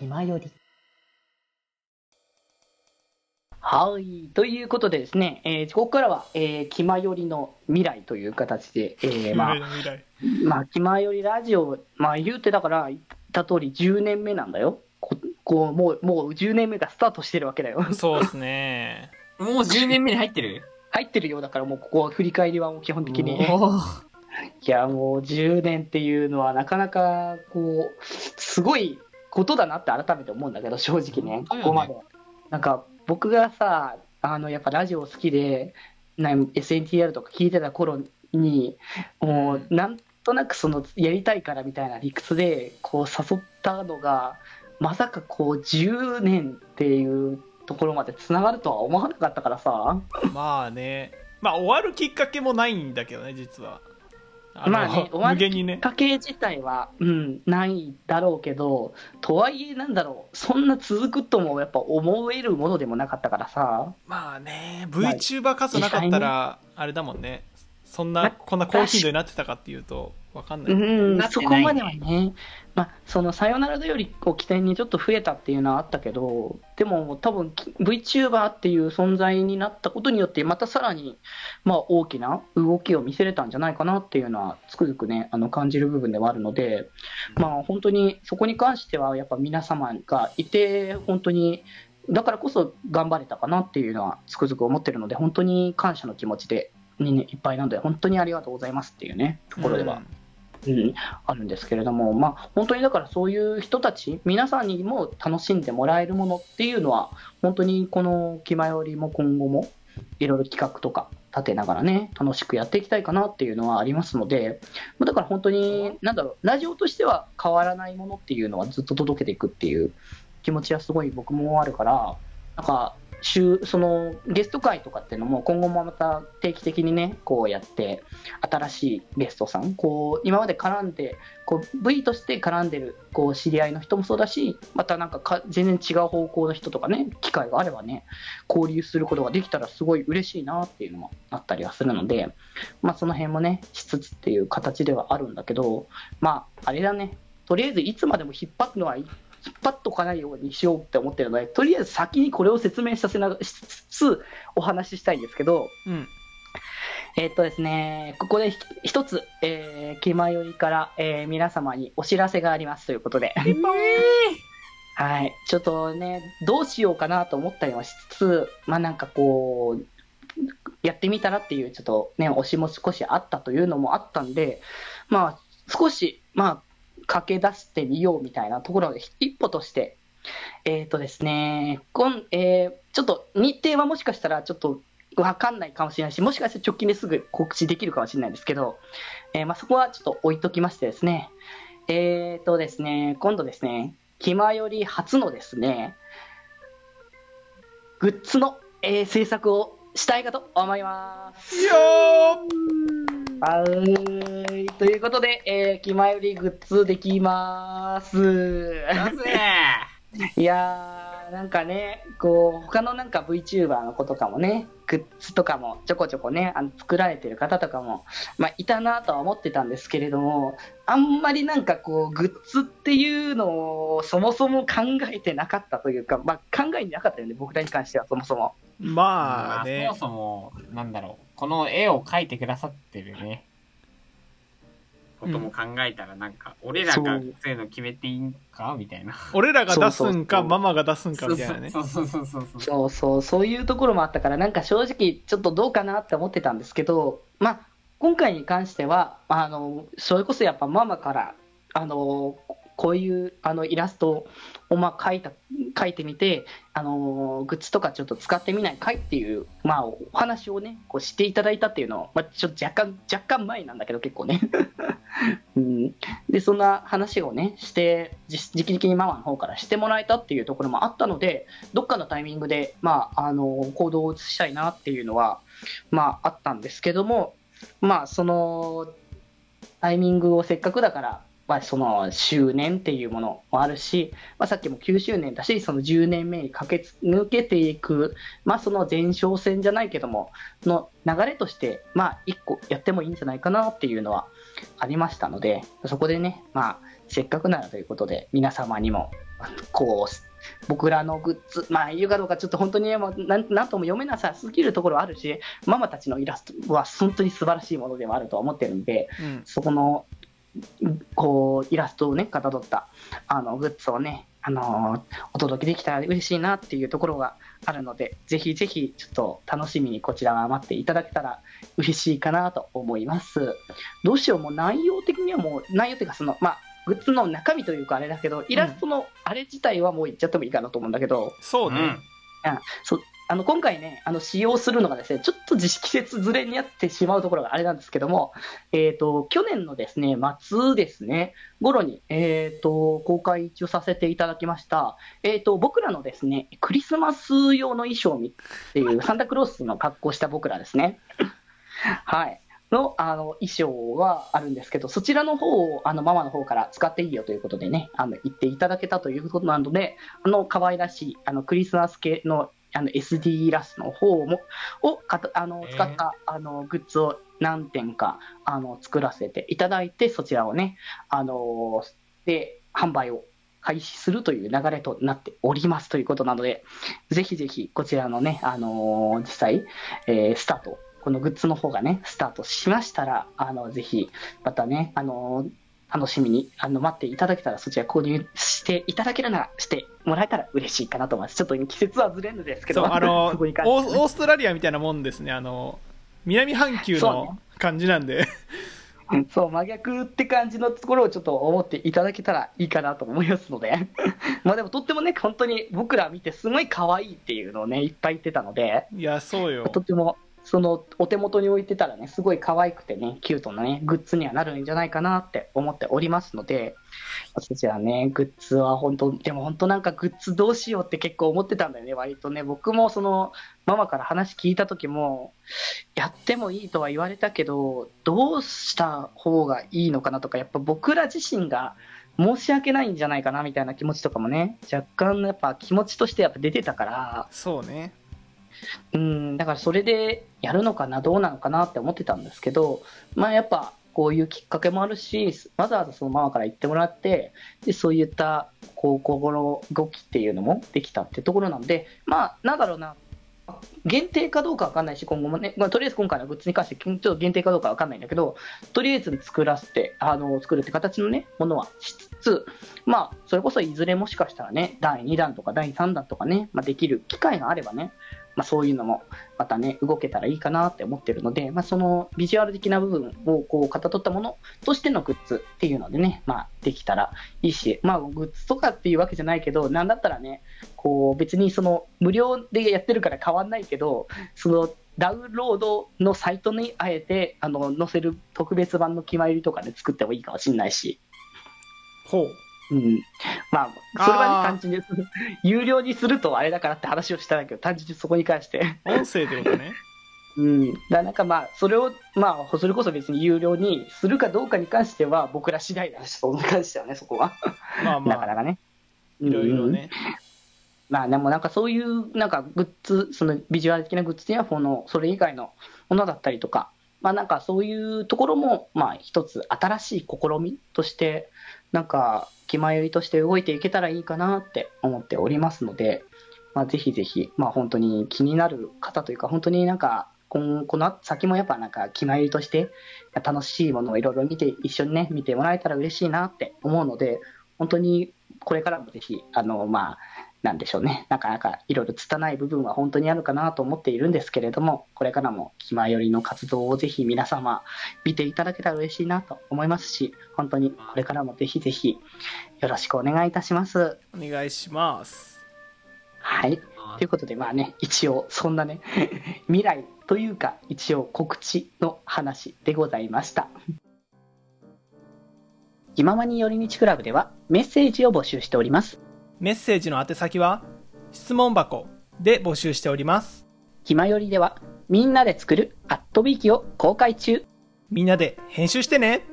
気まより。はい。ということでですね、えーここからは、えー、気まよりの未来という形で、えーまあ、まあ、気まよりラジオ、まあ、言うてだから、言った通り10年目なんだよ。ここう、もう、もう10年目がスタートしてるわけだよ。そうですね。もう10年目に入ってる？入ってるようだから、もうここは振り返りはもう基本的に。いや、もう10年っていうのはなかなか、こう、すごいことだなって改めて思うんだけど、正直ね、ここまで。なんか、僕がさ、あの、やっぱラジオ好きで、な SNTR とか聞いてた頃に、もう、なんとなくその、やりたいからみたいな理屈で、こう、誘ったのが、まさかこう、10年っていうところまで繋がるとは思わなかったからさ。まあね。まあ終わるきっかけもないんだけどね、実は。まあね、終きっ。かけ自体は、うん、ないだろうけど、とはいえ、なんだろう、そんな続くともやっぱ思えるものでもなかったからさ、まあね、VTuber 数なかったら、あれだもんね。そんな、まこんな高頻度になってたかっていうと、わかんない。うん、そこまではね、まあ、そのさよならよりを起点にちょっと増えたっていうのはあったけど、でも多分き VTuber っていう存在になったことによって、またさらに、まあ、大きな動きを見せれたんじゃないかなっていうのは、つくづくね、あの感じる部分ではあるので、まあ、本当にそこに関しては、やっぱ皆様がいて、本当に、だからこそ頑張れたかなっていうのはつくづく思ってるので、本当に感謝の気持ちで、にね、いっぱいなので、本当にありがとうございますっていうね、ところでは。うん、あるんですけれども、まあ、本当にだからそういう人たち、皆さんにも楽しんでもらえるものっていうのは、本当にこの気まよりも今後もいろいろ企画とか立てながらね、楽しくやっていきたいかなっていうのはありますので、だから本当に、なんだろう、ラジオとしては変わらないものっていうのはずっと届けていくっていう気持ちはすごい僕もあるから、なんか、週そのゲスト会とかっていうのも今後もまた定期的にねこうやって新しいゲストさんこう今まで絡んでこう V として絡んでるこう知り合いの人もそうだしまたなんかか全然違う方向の人とかね機会があればね交流することができたらすごい嬉しいなっていうのもあったりはするので、まあ、その辺もねしつつっていう形ではあるんだけどまああれだね。とりあえずいつまでも引っ張るのはい引っ張っとかないようにしようって思ってるのでとりあえず先にこれを説明させなしつつお話ししたいんですけど、うん。えーっとですね、ここでひ一つ、えー、気まよりから、えー皆様にお知らせがありますということで、はい、ちょっとね、どうしようかなと思ったりはしつつ、まあなんかこう、やってみたらっていう、ちょっとね、推しも少しあったというのもあったんで、まあ少し、まあ、駆け出してみようみたいなところで、一歩として、えーとですね、今、えーちょっと日程はもしかしたらちょっとわかんないかもしれないし、もしかして直近ですぐ告知できるかもしれないんですけど、えーまあ、そこはちょっと置いときましてですね、えーとですね、今度ですね、気まより初のですね、グッズの、えー制作をしたいかと思います。いいよはーい。ということで、えー、気まよりグッズできます。いやー、なんかね、こう、他のなんか VTuber の子とかもね、グッズとかもちょこちょこね、あの作られてる方とかも、まあ、いたなとは思ってたんですけれども、あんまりなんかこう、グッズっていうのをそもそも考えてなかったというか、まあ、考えてなかったよね、僕らに関してはそもそも。まあねそも。そも、なんだろう、この絵を描いてくださってるね、ことも考えたら、なんか、俺らがそう。そういうの決めていいんか？みたいな。俺らが出すんそうそうか、そう。ママが出すんかみたいなね。そうそうそうそうそう。そうそう、そういうところもあったから、なんか正直、ちょっとどうかなって思ってたんですけど、まあ、今回に関しては、あの、それこそやっぱママから、あの、こういうあのイラストをまあ描いた描いてみて、あのグッズとかちょっと使ってみないかいっていう、まあ、お話をね、こうしていただいたっていうのを、まあ、ちょっと若干、若干前なんだけど、結構ね。うん、で、そんな話をね、して、じ直々にママの方からしてもらえたっていうところもあったので、どっかのタイミングで、まあ、あの、行動を移したいなっていうのは、まあ、あったんですけども、まあ、その、タイミングをせっかくだから、まあ、その周年っていうものもあるし、まあ、さっきも9周年だし、その10年目に駆け抜けていく、まあ、その前哨戦じゃないけども、の流れとして、まあ、一個やってもいいんじゃないかなっていうのはありましたので、そこでね、まあ、せっかくならということで、皆様にも、こう、僕らのグッズ、まあ、言うかどうかちょっと本当にね、なんとも読めなさすぎるところはあるし、ママたちのイラストは本当に素晴らしいものではあると思ってるんで、うん。そこの、こう、イラストをね、かたどった、あの、グッズをね、あのーお届けできたら嬉しいなっていうところがあるので、ぜひぜひ、ちょっと楽しみにこちらが待っていただけたら嬉しいかなと思います。どうしよう、もう内容的にはもう、内容っていうか、その、まあ、グッズの中身というかあれだけど、イラストのあれ自体はもう言っちゃってもいいかなと思うんだけど、そうね。そうあの今回ね、あの使用するのがですね、ちょっと時季節ずれになってしまうところがあれなんですけども、えっ、と、去年のですね、末ですね、頃に、えっ、と、公開一応させていただきました、えっ、と、僕らのですね、クリスマス用の衣装っていう、サンタクロースの格好した僕らですね。はい。の、あの、衣装があるんですけど、そちらの方を、あの、ママの方から使っていいよということでね、あの、言っていただけたということなので、あの、可愛らしい、あの、クリスマス系の、あの、SD イラストの方も、をかた、あの、えー。使った、あの、グッズを何点か、あの、作らせていただいて、そちらをね、あの、で、販売を開始するという流れとなっておりますということなので、ぜひぜひ、こちらのね、あの実際、えースタート、このグッズの方がね、スタートしましたら、あの、ぜひ、またね、あの楽しみにあの待っていただけたら、そちら購入していただけるなら、してもらえたら嬉しいかなと思います。ちょっと季節はずれるんですけど、あの、オーオーストラリアみたいなもんですね。あの、南半球の感じなんで。そう、真逆って感じのところをちょっと思っていただけたらいいかなと思いますので。まあでもとってもね、本当に僕ら見てすごい可愛いっていうのをね、いっぱい言ってたので、いや、そうよ。とっても、そのお手元に置いてたらね、すごい可愛くてね、キュートなね、グッズにはなるんじゃないかなって思っておりますので、そちらね、グッズは本当、でも本当なんかグッズどうしようって結構思ってたんだよね、割とね。僕もその、ママから話聞いた時も、やってもいいとは言われたけど、どうした方がいいのかなとか、やっぱ僕ら自身が申し訳ないんじゃないかなみたいな気持ちとかもね、若干やっぱ気持ちとしてやっぱ出てたから、そうね。うん、だからそれでやるのかな、どうなのかなって思ってたんですけど、まあやっぱこういうきっかけもあるし、わざわざそのママから言ってもらって、で、そういった、こう、心動きっていうのもできたってところなので、まあ、なんだろうな、限定かどうかわかんないし、今後もね、まあ、とりあえず今回のグッズに関して、ちょっと限定かどうかわかんないんだけど、とりあえず作らせて、あの、作るって形のね、ものはしつつ、まあ、それこそいずれもしかしたらね、第2弾とか第3弾とかね、まあ、できる機会があればね、まあ、そういうのもまたね、動けたらいいかなって思ってるので、まあ、そのビジュアル的な部分をこう、かたどったものとしてのグッズっていうのでね、まあ、できたらいいし、まあ、グッズとかっていうわけじゃないけど、なんだったらね、こう、別にその、無料でやってるから変わんないけど、その、ダウンロードのサイトにあえて、あの、載せる特別版の決まりとかで作ってもいいかもしれないし、ほう。うん。まあ、それはね、単純に、有料にするとあれだからって話をしたんだけど、単純にそこに関して。音声ってことね。うん。だなんかまあ、それを、まあ、それこそ別に有料にするかどうかに関しては、僕ら次第だし、そこに関してはね、そこは。まあまあ、なかなかね。いろいろうんね。まあでもなんかそういうなんかグッズ、そのビジュアル的なグッズやこのそれ以外のものだったりとか、まあなんかそういうところもまあ一つ新しい試みとして、なんか気前よりとして動いていけたらいいかなって思っておりますので、まあぜひぜひ、まあ本当に気になる方というか、本当になんか今この先もやっぱなんか気前よりとして楽しいものをいろいろ見て、一緒にね、見てもらえたら嬉しいなって思うので、本当にこれからもぜひ、あの、まあ、なんでしょうね、なかなかいろいろ拙い部分は本当にあるかなと思っているんですけれども、これからも気前よりの活動をぜひ皆様見ていただけたら嬉しいなと思いますし、本当にこれからもぜひぜひよろしくお願いいたします。お願いします。はい。ということで、まあね、一応、そんなね、未来というか、一応告知の話でございました。気ままに寄り道クラブではメッセージを募集しております。メッセージの宛先は、質問箱で募集しております。気まよりではみんなで作るアットビーキを公開中。みんなで編集してね